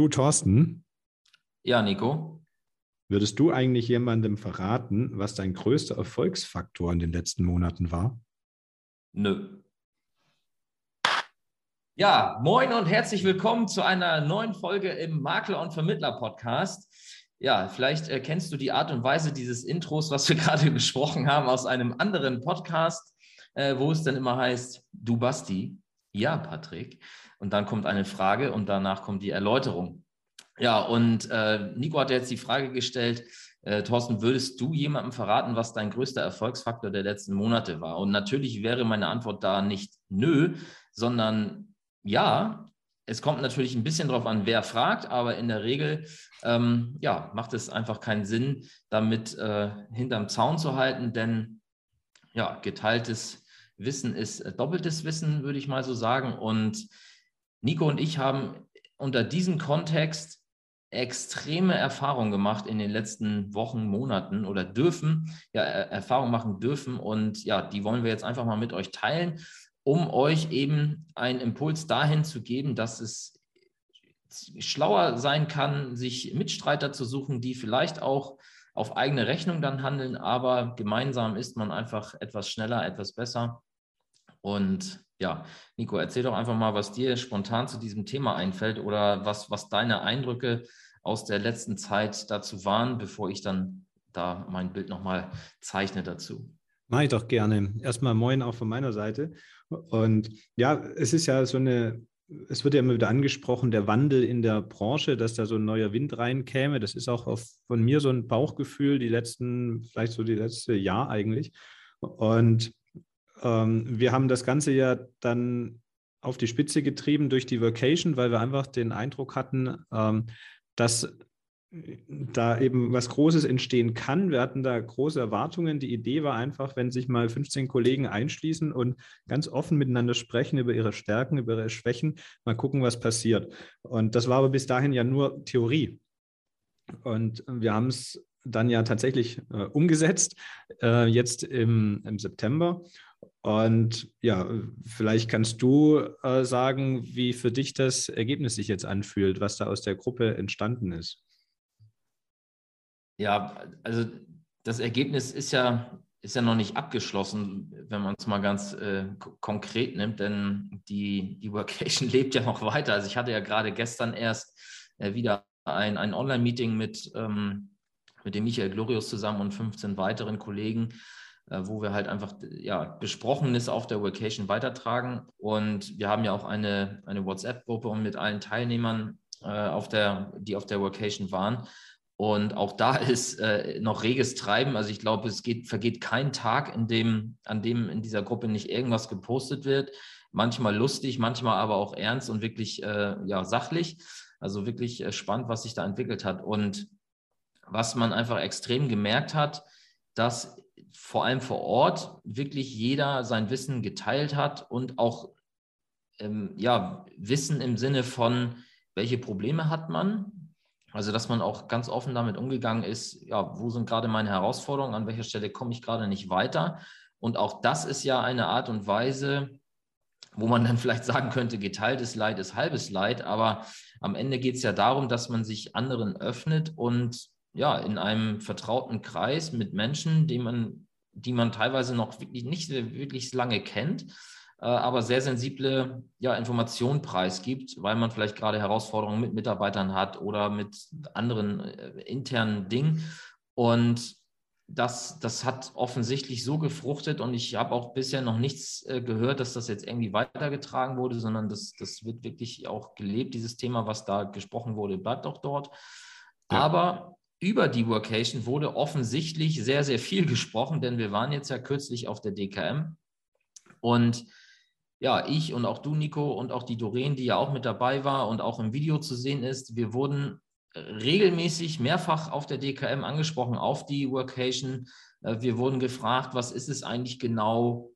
Du, Thorsten? Ja, Nico. Würdest du eigentlich jemandem verraten, was dein größter Erfolgsfaktor in den letzten Monaten war? Nö. Ja, moin und herzlich willkommen zu einer neuen Folge im Makler und Vermittler Podcast. Ja, vielleicht äh, kennst du die Art und Weise dieses Intros, was wir gerade besprochen haben, aus einem anderen Podcast, äh, wo es dann immer heißt, du Basti, ja, Patrick. Und dann kommt eine Frage und danach kommt die Erläuterung. Ja, und äh, Nico hat jetzt die Frage gestellt, äh, Thorsten, würdest du jemandem verraten, was dein größter Erfolgsfaktor der letzten Monate war? Und natürlich wäre meine Antwort da nicht nö, sondern ja. Es kommt natürlich ein bisschen darauf an, wer fragt, aber in der Regel ähm, ja, macht es einfach keinen Sinn, damit äh, hinterm Zaun zu halten, denn ja, geteiltes Wissen ist äh, doppeltes Wissen, würde ich mal so sagen. Und Nico und ich haben unter diesem Kontext extreme Erfahrungen gemacht in den letzten Wochen, Monaten oder dürfen, ja, Erfahrungen machen dürfen. Und ja, die wollen wir jetzt einfach mal mit euch teilen, um euch eben einen Impuls dahin zu geben, dass es schlauer sein kann, sich Mitstreiter zu suchen, die vielleicht auch auf eigene Rechnung dann handeln, aber gemeinsam ist man einfach etwas schneller, etwas besser. Und ja, Nico, erzähl doch einfach mal, was dir spontan zu diesem Thema einfällt oder was, was deine Eindrücke aus der letzten Zeit dazu waren, bevor ich dann da mein Bild nochmal zeichne dazu. Mache ich doch gerne. Erstmal moin auch von meiner Seite. Und ja, es ist ja so eine, es wird ja immer wieder angesprochen, der Wandel in der Branche, dass da so ein neuer Wind reinkäme. Das ist auch auf, von mir so ein Bauchgefühl, die letzten, vielleicht so die letzte Jahr eigentlich. Und ähm, wir haben das Ganze ja dann auf die Spitze getrieben durch die Vacation, weil wir einfach den Eindruck hatten, ähm, dass da eben was Großes entstehen kann. Wir hatten da große Erwartungen. Die Idee war einfach, wenn sich mal 15 Kollegen einschließen und ganz offen miteinander sprechen über ihre Stärken, über ihre Schwächen, mal gucken, was passiert. Und das war aber bis dahin ja nur Theorie. Und wir haben es dann ja tatsächlich äh, umgesetzt, äh, jetzt im, im September. Und ja, vielleicht kannst du äh, sagen, wie für dich das Ergebnis sich jetzt anfühlt, was da aus der Gruppe entstanden ist. Ja, also das Ergebnis ist ja, ist ja noch nicht abgeschlossen, wenn man es mal ganz äh, konkret nimmt, denn die, die Workation lebt ja noch weiter. Also ich hatte ja gerade gestern erst äh, wieder ein, ein Online-Meeting mit, ähm, mit dem Michael Glorius zusammen und 15 weiteren Kollegen wo wir halt einfach ja, Besprochenes auf der Vacation weitertragen. Und wir haben ja auch eine, eine WhatsApp-Gruppe mit allen Teilnehmern, äh, auf der, die auf der Vacation waren. Und auch da ist äh, noch reges Treiben. Also ich glaube, es geht, vergeht kein Tag, in dem, an dem in dieser Gruppe nicht irgendwas gepostet wird. Manchmal lustig, manchmal aber auch ernst und wirklich äh, ja, sachlich. Also wirklich äh, spannend, was sich da entwickelt hat. Und was man einfach extrem gemerkt hat, dass vor allem vor Ort wirklich jeder sein Wissen geteilt hat und auch ähm, ja, Wissen im Sinne von, welche Probleme hat man. Also, dass man auch ganz offen damit umgegangen ist, ja, wo sind gerade meine Herausforderungen, an welcher Stelle komme ich gerade nicht weiter. Und auch das ist ja eine Art und Weise, wo man dann vielleicht sagen könnte, geteiltes Leid ist halbes Leid. Aber am Ende geht es ja darum, dass man sich anderen öffnet und ja, in einem vertrauten Kreis mit Menschen, die man, die man teilweise noch wirklich nicht wirklich lange kennt, äh, aber sehr sensible ja, Informationen preisgibt, weil man vielleicht gerade Herausforderungen mit Mitarbeitern hat oder mit anderen äh, internen Dingen. Und das, das hat offensichtlich so gefruchtet und ich habe auch bisher noch nichts äh, gehört, dass das jetzt irgendwie weitergetragen wurde, sondern das, das wird wirklich auch gelebt, dieses Thema, was da gesprochen wurde, bleibt auch dort. Ja. Aber über die Workation wurde offensichtlich sehr, sehr viel gesprochen, denn wir waren jetzt ja kürzlich auf der DKM und ja, ich und auch du, Nico, und auch die Doreen, die ja auch mit dabei war und auch im Video zu sehen ist, wir wurden regelmäßig mehrfach auf der DKM angesprochen, auf die Workation. Äh, wir wurden gefragt, was ist es eigentlich genau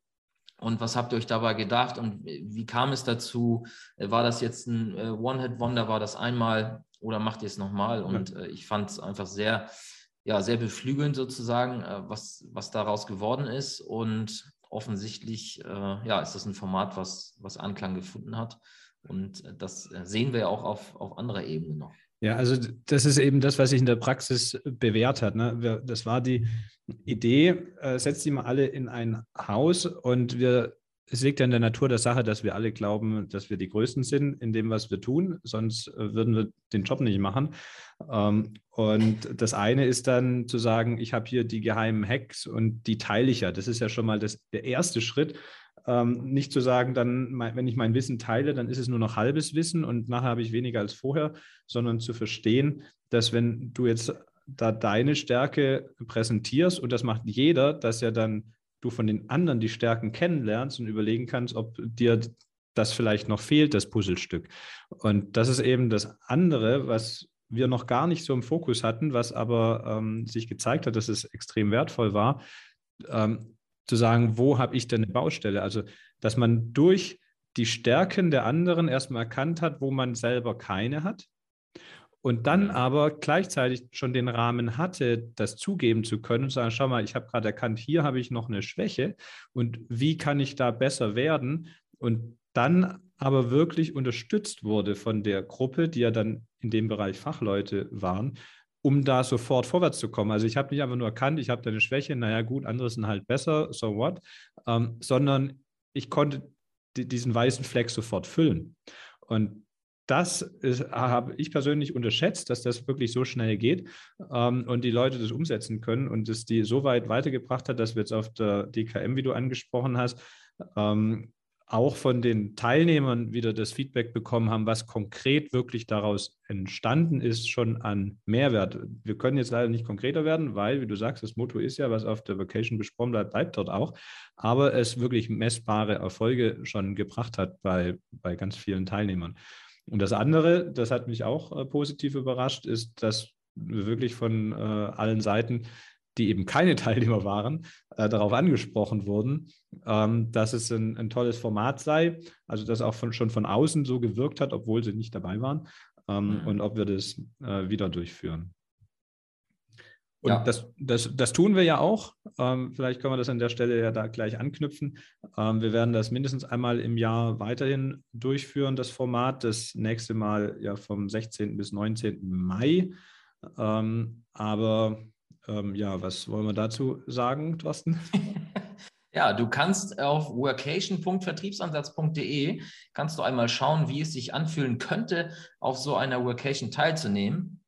und was habt ihr euch dabei gedacht und wie kam es dazu? Äh, war das jetzt ein äh, One-Hit-Wonder? War das einmal oder macht ihr es nochmal? Und ja. ich fand es einfach sehr, ja, sehr beflügelnd sozusagen, was, was daraus geworden ist. Und offensichtlich, ja, ist das ein Format, was, was Anklang gefunden hat. Und das sehen wir ja auch auf, auf anderer Ebene noch. Ja, also das ist eben das, was sich in der Praxis bewährt hat. Ne? Das war die Idee, äh, setzt die mal alle in ein Haus und wir es liegt ja in der Natur der Sache, dass wir alle glauben, dass wir die Größten sind in dem, was wir tun, sonst äh, würden wir den Job nicht machen. Ähm, und das eine ist dann zu sagen, ich habe hier die geheimen Hacks und die teile ich ja. Das ist ja schon mal das, der erste Schritt. Ähm, nicht zu sagen, dann, wenn ich mein Wissen teile, dann ist es nur noch halbes Wissen und nachher habe ich weniger als vorher, sondern zu verstehen, dass wenn du jetzt da deine Stärke präsentierst und das macht jeder, dass er dann du von den anderen die Stärken kennenlernst und überlegen kannst, ob dir das vielleicht noch fehlt, das Puzzlestück. Und das ist eben das andere, was wir noch gar nicht so im Fokus hatten, was aber ähm, sich gezeigt hat, dass es extrem wertvoll war, ähm, zu sagen, wo habe ich denn eine Baustelle? Also, dass man durch die Stärken der anderen erstmal erkannt hat, wo man selber keine hat und dann aber gleichzeitig schon den Rahmen hatte, das zugeben zu können und sagen, schau mal, ich habe gerade erkannt, hier habe ich noch eine Schwäche und wie kann ich da besser werden? Und dann aber wirklich unterstützt wurde von der Gruppe, die ja dann in dem Bereich Fachleute waren, um da sofort vorwärts zu kommen. Also ich habe nicht einfach nur erkannt, ich habe da eine Schwäche, naja gut, andere sind halt besser, so what, ähm, sondern ich konnte diesen weißen Fleck sofort füllen. Und das habe ich persönlich unterschätzt, dass das wirklich so schnell geht ähm, und die Leute das umsetzen können und es die so weit weitergebracht hat, dass wir jetzt auf der DKM, wie du angesprochen hast, ähm, auch von den Teilnehmern wieder das Feedback bekommen haben, was konkret wirklich daraus entstanden ist, schon an Mehrwert. Wir können jetzt leider nicht konkreter werden, weil, wie du sagst, das Motto ist ja, was auf der Vacation besprochen bleibt, bleibt dort auch, aber es wirklich messbare Erfolge schon gebracht hat bei, bei ganz vielen Teilnehmern. Und das andere, das hat mich auch äh, positiv überrascht, ist, dass wir wirklich von äh, allen Seiten, die eben keine Teilnehmer waren, äh, darauf angesprochen wurden, ähm, dass es ein, ein, tolles Format sei, also das auch von, schon von außen so gewirkt hat, obwohl sie nicht dabei waren ähm, mhm. und ob wir das äh, wieder durchführen. Und ja. das, das, das tun wir ja auch. Ähm, vielleicht können wir das an der Stelle ja da gleich anknüpfen. Ähm, wir werden das mindestens einmal im Jahr weiterhin durchführen, das Format. Das nächste Mal ja vom 16. bis 19. Mai. Ähm, aber ähm, ja, was wollen wir dazu sagen, Thorsten? Ja, du kannst auf workation.vertriebsansatz.de kannst du einmal schauen, wie es sich anfühlen könnte, auf so einer Workation teilzunehmen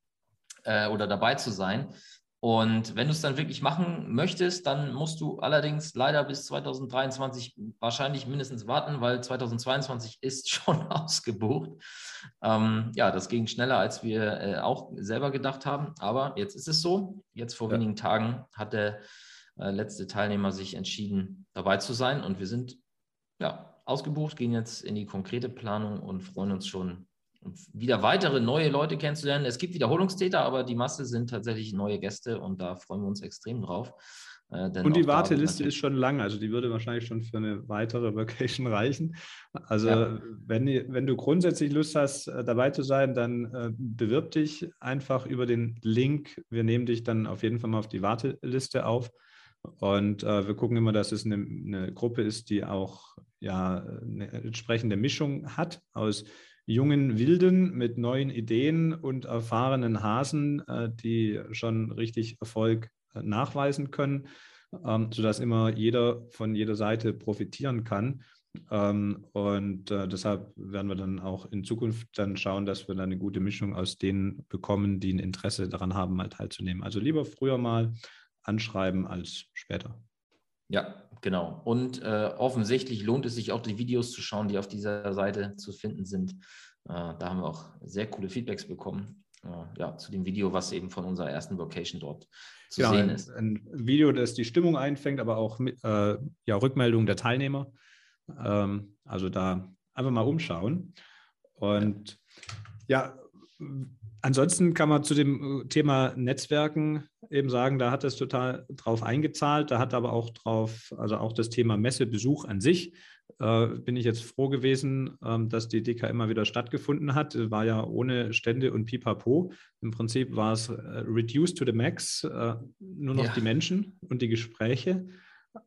äh, oder dabei zu sein. Und wenn du es dann wirklich machen möchtest, dann musst du allerdings leider bis 2023 wahrscheinlich mindestens warten, weil 2022 ist schon ausgebucht. Ähm, ja, das ging schneller, als wir äh, auch selber gedacht haben. Aber jetzt ist es so. Jetzt vor ja. wenigen Tagen hat der äh, letzte Teilnehmer sich entschieden, dabei zu sein. Und wir sind ja ausgebucht, gehen jetzt in die konkrete Planung und freuen uns schon wieder weitere neue Leute kennenzulernen. Es gibt Wiederholungstäter, aber die Masse sind tatsächlich neue Gäste und da freuen wir uns extrem drauf. Äh, und die Warteliste ist schon lang, also die würde wahrscheinlich schon für eine weitere Vacation reichen. Also ja. wenn, wenn du grundsätzlich Lust hast, äh, dabei zu sein, dann äh, bewirb dich einfach über den Link. Wir nehmen dich dann auf jeden Fall mal auf die Warteliste auf. Und äh, wir gucken immer, dass es eine, eine, Gruppe ist, die auch ja, eine entsprechende Mischung hat aus jungen Wilden mit neuen Ideen und erfahrenen Hasen, äh, die schon richtig Erfolg äh, nachweisen können, ähm, sodass immer jeder von jeder Seite profitieren kann. Ähm, und äh, deshalb werden wir dann auch in Zukunft dann schauen, dass wir dann eine gute Mischung aus denen bekommen, die ein Interesse daran haben, mal teilzunehmen. Also lieber früher mal anschreiben als später. Ja, genau. Und äh, offensichtlich lohnt es sich auch, die Videos zu schauen, die auf dieser Seite zu finden sind. Äh, da haben wir auch sehr coole Feedbacks bekommen. Äh, ja, zu dem Video, was eben von unserer ersten Vocation dort zu ja, sehen ist. Ein, ein Video, das die Stimmung einfängt, aber auch mit, äh, ja, Rückmeldungen der Teilnehmer. Ähm, also da einfach mal umschauen. Und ja, Ansonsten kann man zu dem äh, Thema Netzwerken eben sagen, da hat es total drauf eingezahlt. Da hat aber auch drauf, also auch das Thema Messebesuch an sich, äh, bin ich jetzt froh gewesen, ähm, dass die DK immer wieder stattgefunden hat. War ja ohne Stände und Pipapo. Im Prinzip war es äh, reduced to the max, äh, nur noch ja. die Menschen und die Gespräche.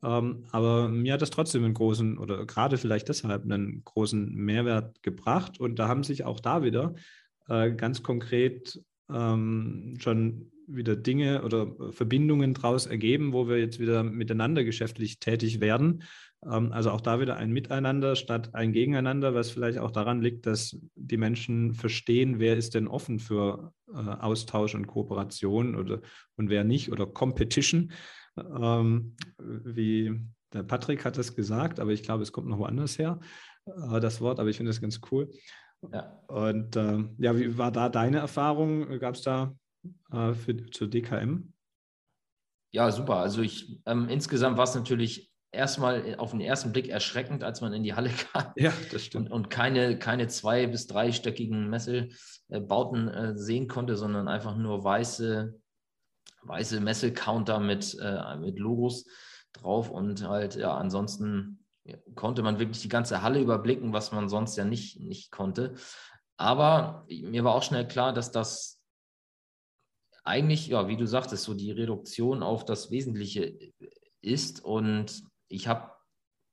Ähm, aber mir hat das trotzdem einen großen oder gerade vielleicht deshalb einen großen Mehrwert gebracht. Und da haben sich auch da wieder äh, ganz konkret ähm, schon wieder Dinge oder Verbindungen daraus ergeben, wo wir jetzt wieder miteinander geschäftlich tätig werden. Ähm, also auch da wieder ein Miteinander statt ein Gegeneinander, was vielleicht auch daran liegt, dass die Menschen verstehen, wer ist denn offen für äh, Austausch und Kooperation oder und wer nicht oder Competition. Ähm, wie der Patrick hat das gesagt, aber ich glaube, es kommt noch woanders her, äh, das Wort, aber ich finde das ganz cool. Ja. Und äh, ja, wie war da deine Erfahrung? Gab es da äh, für, zur DKM? Ja, super. Also ich ähm, insgesamt war es natürlich erstmal auf den ersten Blick erschreckend, als man in die Halle kam. Ja, das stimmt. Und, und keine, keine zwei- bis dreistöckigen Messelbauten äh, sehen konnte, sondern einfach nur weiße, weiße Messelcounter mit, äh, mit Logos drauf und halt, ja, ansonsten konnte man wirklich die ganze Halle überblicken, was man sonst ja nicht, nicht konnte. Aber mir war auch schnell klar, dass das eigentlich, ja, wie du sagtest, so die Reduktion auf das Wesentliche ist. Und ich habe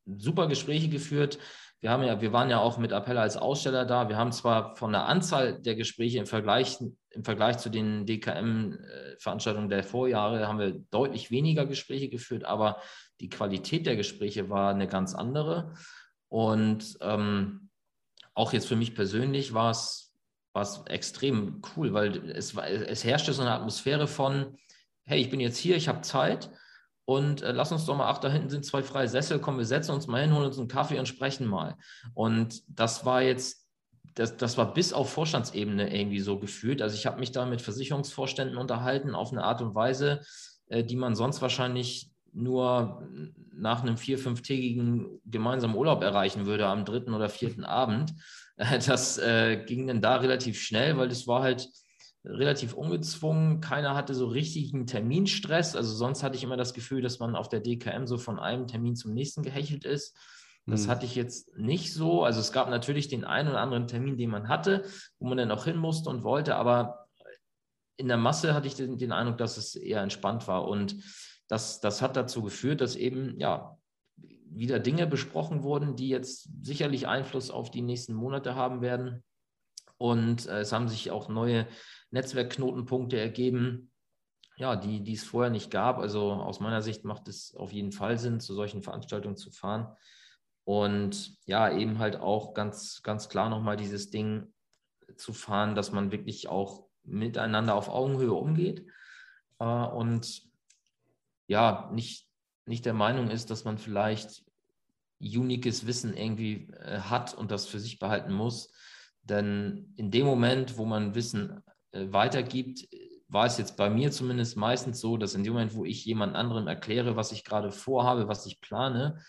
super Gespräche geführt. Wir, haben ja, wir waren ja auch mit Appella als Aussteller da. Wir haben zwar von der Anzahl der Gespräche im Vergleich, im Vergleich zu den DKM-Veranstaltungen der Vorjahre haben wir deutlich weniger Gespräche geführt, aber die Qualität der Gespräche war eine ganz andere. Und ähm, auch jetzt für mich persönlich war es, war es extrem cool, weil es, es herrschte so eine Atmosphäre von, hey, ich bin jetzt hier, ich habe Zeit und äh, lass uns doch mal, ach, da hinten sind zwei freie Sessel, komm, wir setzen uns mal hin, holen uns einen Kaffee und sprechen mal. Und das war jetzt, das, das war bis auf Vorstandsebene irgendwie so gefühlt. Also ich habe mich da mit Versicherungsvorständen unterhalten auf eine Art und Weise, äh, die man sonst wahrscheinlich nur nach einem vier-, fünftägigen gemeinsamen Urlaub erreichen würde am dritten oder vierten Abend. Das äh, ging dann da relativ schnell, weil das war halt relativ ungezwungen. Keiner hatte so richtigen Terminstress. Also sonst hatte ich immer das Gefühl, dass man auf der DKM so von einem Termin zum nächsten gehechelt ist. Das mhm. hatte ich jetzt nicht so. Also es gab natürlich den einen oder anderen Termin, den man hatte, wo man dann auch hin musste und wollte, aber in der Masse hatte ich den, den Eindruck, dass es eher entspannt war. Und das, das hat dazu geführt, dass eben ja wieder Dinge besprochen wurden, die jetzt sicherlich Einfluss auf die nächsten Monate haben werden. Und äh, es haben sich auch neue Netzwerkknotenpunkte ergeben, ja, die, die es vorher nicht gab. Also aus meiner Sicht macht es auf jeden Fall Sinn, zu solchen Veranstaltungen zu fahren. Und ja, eben halt auch ganz, ganz klar nochmal dieses Ding zu fahren, dass man wirklich auch miteinander auf Augenhöhe umgeht äh, und ja, nicht, nicht der Meinung ist, dass man vielleicht uniques Wissen irgendwie äh, hat und das für sich behalten muss. Denn in dem Moment, wo man Wissen äh, weitergibt, war es jetzt bei mir zumindest meistens so, dass in dem Moment, wo ich jemand anderem erkläre, was ich gerade vorhabe, was ich plane,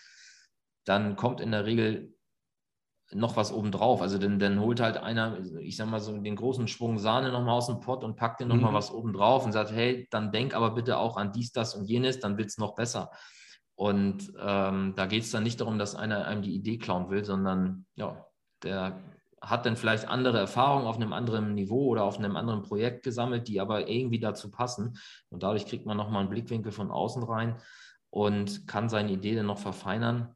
dann kommt in der Regel noch was obendrauf. Also dann, dann holt halt einer, ich sag mal so, den großen Schwung Sahne nochmal aus dem Pott und packt den nochmal mhm. was obendrauf und sagt, hey, dann denk aber bitte auch an dies, das und jenes, dann wird es noch besser. Und ähm, da geht es dann nicht darum, dass einer einem die Idee klauen will, sondern ja, der hat dann vielleicht andere Erfahrungen auf einem anderen Niveau oder auf einem anderen Projekt gesammelt, die aber irgendwie dazu passen. Und dadurch kriegt man nochmal einen Blickwinkel von außen rein und kann seine Idee dann noch verfeinern.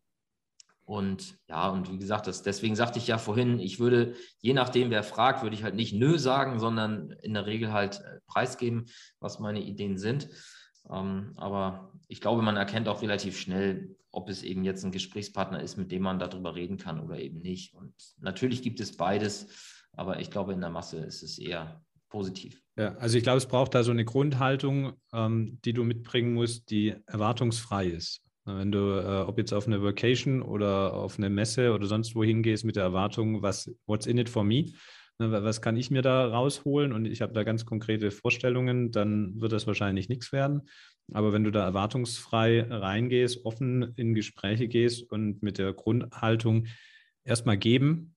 Und ja, und wie gesagt, das, deswegen sagte ich ja vorhin, ich würde, je nachdem, wer fragt, würde ich halt nicht nö sagen, sondern in der Regel halt äh, preisgeben, was meine Ideen sind. Ähm, aber ich glaube, man erkennt auch relativ schnell, ob es eben jetzt ein Gesprächspartner ist, mit dem man darüber reden kann oder eben nicht. Und natürlich gibt es beides, aber ich glaube, in der Masse ist es eher positiv. Ja, also ich glaube, es braucht da so eine Grundhaltung, ähm, die du mitbringen musst, die erwartungsfrei ist. Wenn du, äh, ob jetzt auf eine Vacation oder auf eine Messe oder sonst wohin gehst mit der Erwartung, was, what's in it for me? Ne, was kann ich mir da rausholen? Und ich habe da ganz konkrete Vorstellungen, dann wird das wahrscheinlich nichts werden. Aber wenn du da erwartungsfrei reingehst, offen in Gespräche gehst und mit der Grundhaltung erstmal geben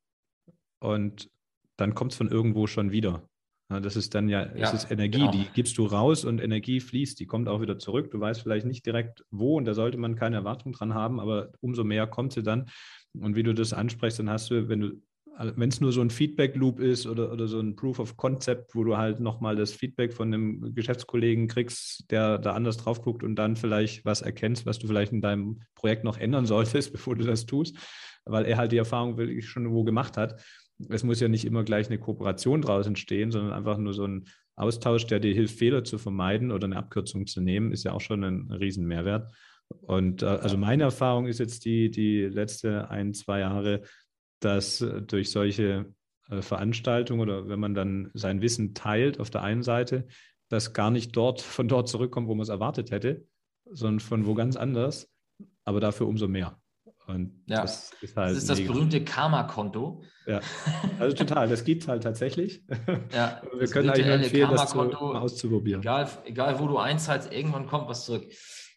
und dann kommt es von irgendwo schon wieder. Das ist dann ja, ja es ist Energie, genau. die gibst du raus und Energie fließt, die kommt auch wieder zurück. Du weißt vielleicht nicht direkt wo und da sollte man keine Erwartung dran haben, aber umso mehr kommt sie dann. Und wie du das ansprichst, dann hast du, wenn du wenn es nur so ein Feedback-Loop ist oder, oder so ein Proof of Concept, wo du halt nochmal das Feedback von einem Geschäftskollegen kriegst, der da anders drauf guckt und dann vielleicht was erkennst, was du vielleicht in deinem Projekt noch ändern solltest, bevor du das tust, weil er halt die Erfahrung wirklich schon wo gemacht hat. Es muss ja nicht immer gleich eine Kooperation draus entstehen, sondern einfach nur so ein Austausch, der dir hilft, Fehler zu vermeiden oder eine Abkürzung zu nehmen, ist ja auch schon ein Riesenmehrwert. Und äh, also meine Erfahrung ist jetzt die, die letzte ein, zwei Jahre, dass äh, durch solche äh, Veranstaltungen oder wenn man dann sein Wissen teilt auf der einen Seite, das gar nicht dort von dort zurückkommt, wo man es erwartet hätte, sondern von wo ganz anders, aber dafür umso mehr. Und ja, das ist halt. Das ist das berühmte Karma-Konto. Ja, also total. Das gibt es halt tatsächlich. Ja, wir können eigentlich nur empfehlen, das zu, auszuprobieren. Egal, egal, wo du einzahlst, irgendwann kommt was zurück.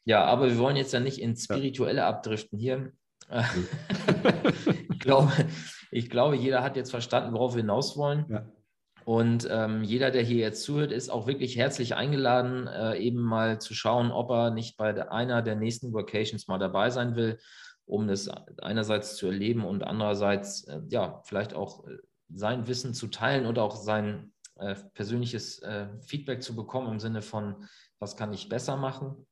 Ja, aber wir wollen jetzt ja nicht ins Spirituelle ja. abdriften hier. ich, glaube, ich glaube, jeder hat jetzt verstanden, worauf wir hinaus wollen. Ja. Und ähm, jeder, der hier jetzt zuhört, ist auch wirklich herzlich eingeladen, äh, eben mal zu schauen, ob er nicht bei der, einer der nächsten Vocations mal dabei sein will, um das einerseits zu erleben und andererseits äh, ja vielleicht auch äh, sein Wissen zu teilen oder auch sein äh, persönliches äh, Feedback zu bekommen im Sinne von, was kann ich besser machen.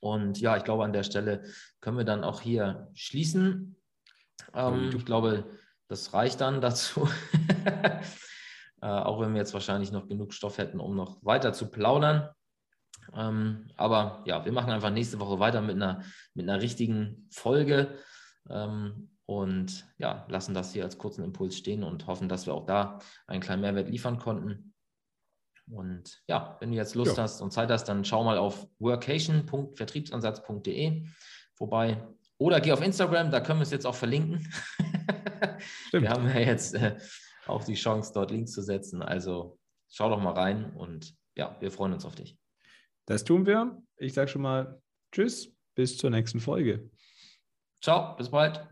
Und ja, ich glaube, an der Stelle können wir dann auch hier schließen. Ähm, ich glaube, das reicht dann dazu. äh, auch wenn wir jetzt wahrscheinlich noch genug Stoff hätten, um noch weiter zu plaudern. Ähm, aber ja, wir machen einfach nächste Woche weiter mit einer, mit einer richtigen Folge ähm, und ja, lassen das hier als kurzen Impuls stehen und hoffen, dass wir auch da einen kleinen Mehrwert liefern konnten. Und ja, wenn du jetzt Lust ja. hast und Zeit hast, dann schau mal auf workation.vertriebsansatz.de vorbei oder geh auf Instagram, da können wir es jetzt auch verlinken. wir haben ja jetzt äh, auch die Chance, dort Links zu setzen. Also schau doch mal rein und ja, wir freuen uns auf dich. Das tun wir. Ich sage schon mal Tschüss, bis zur nächsten Folge. Ciao, bis bald.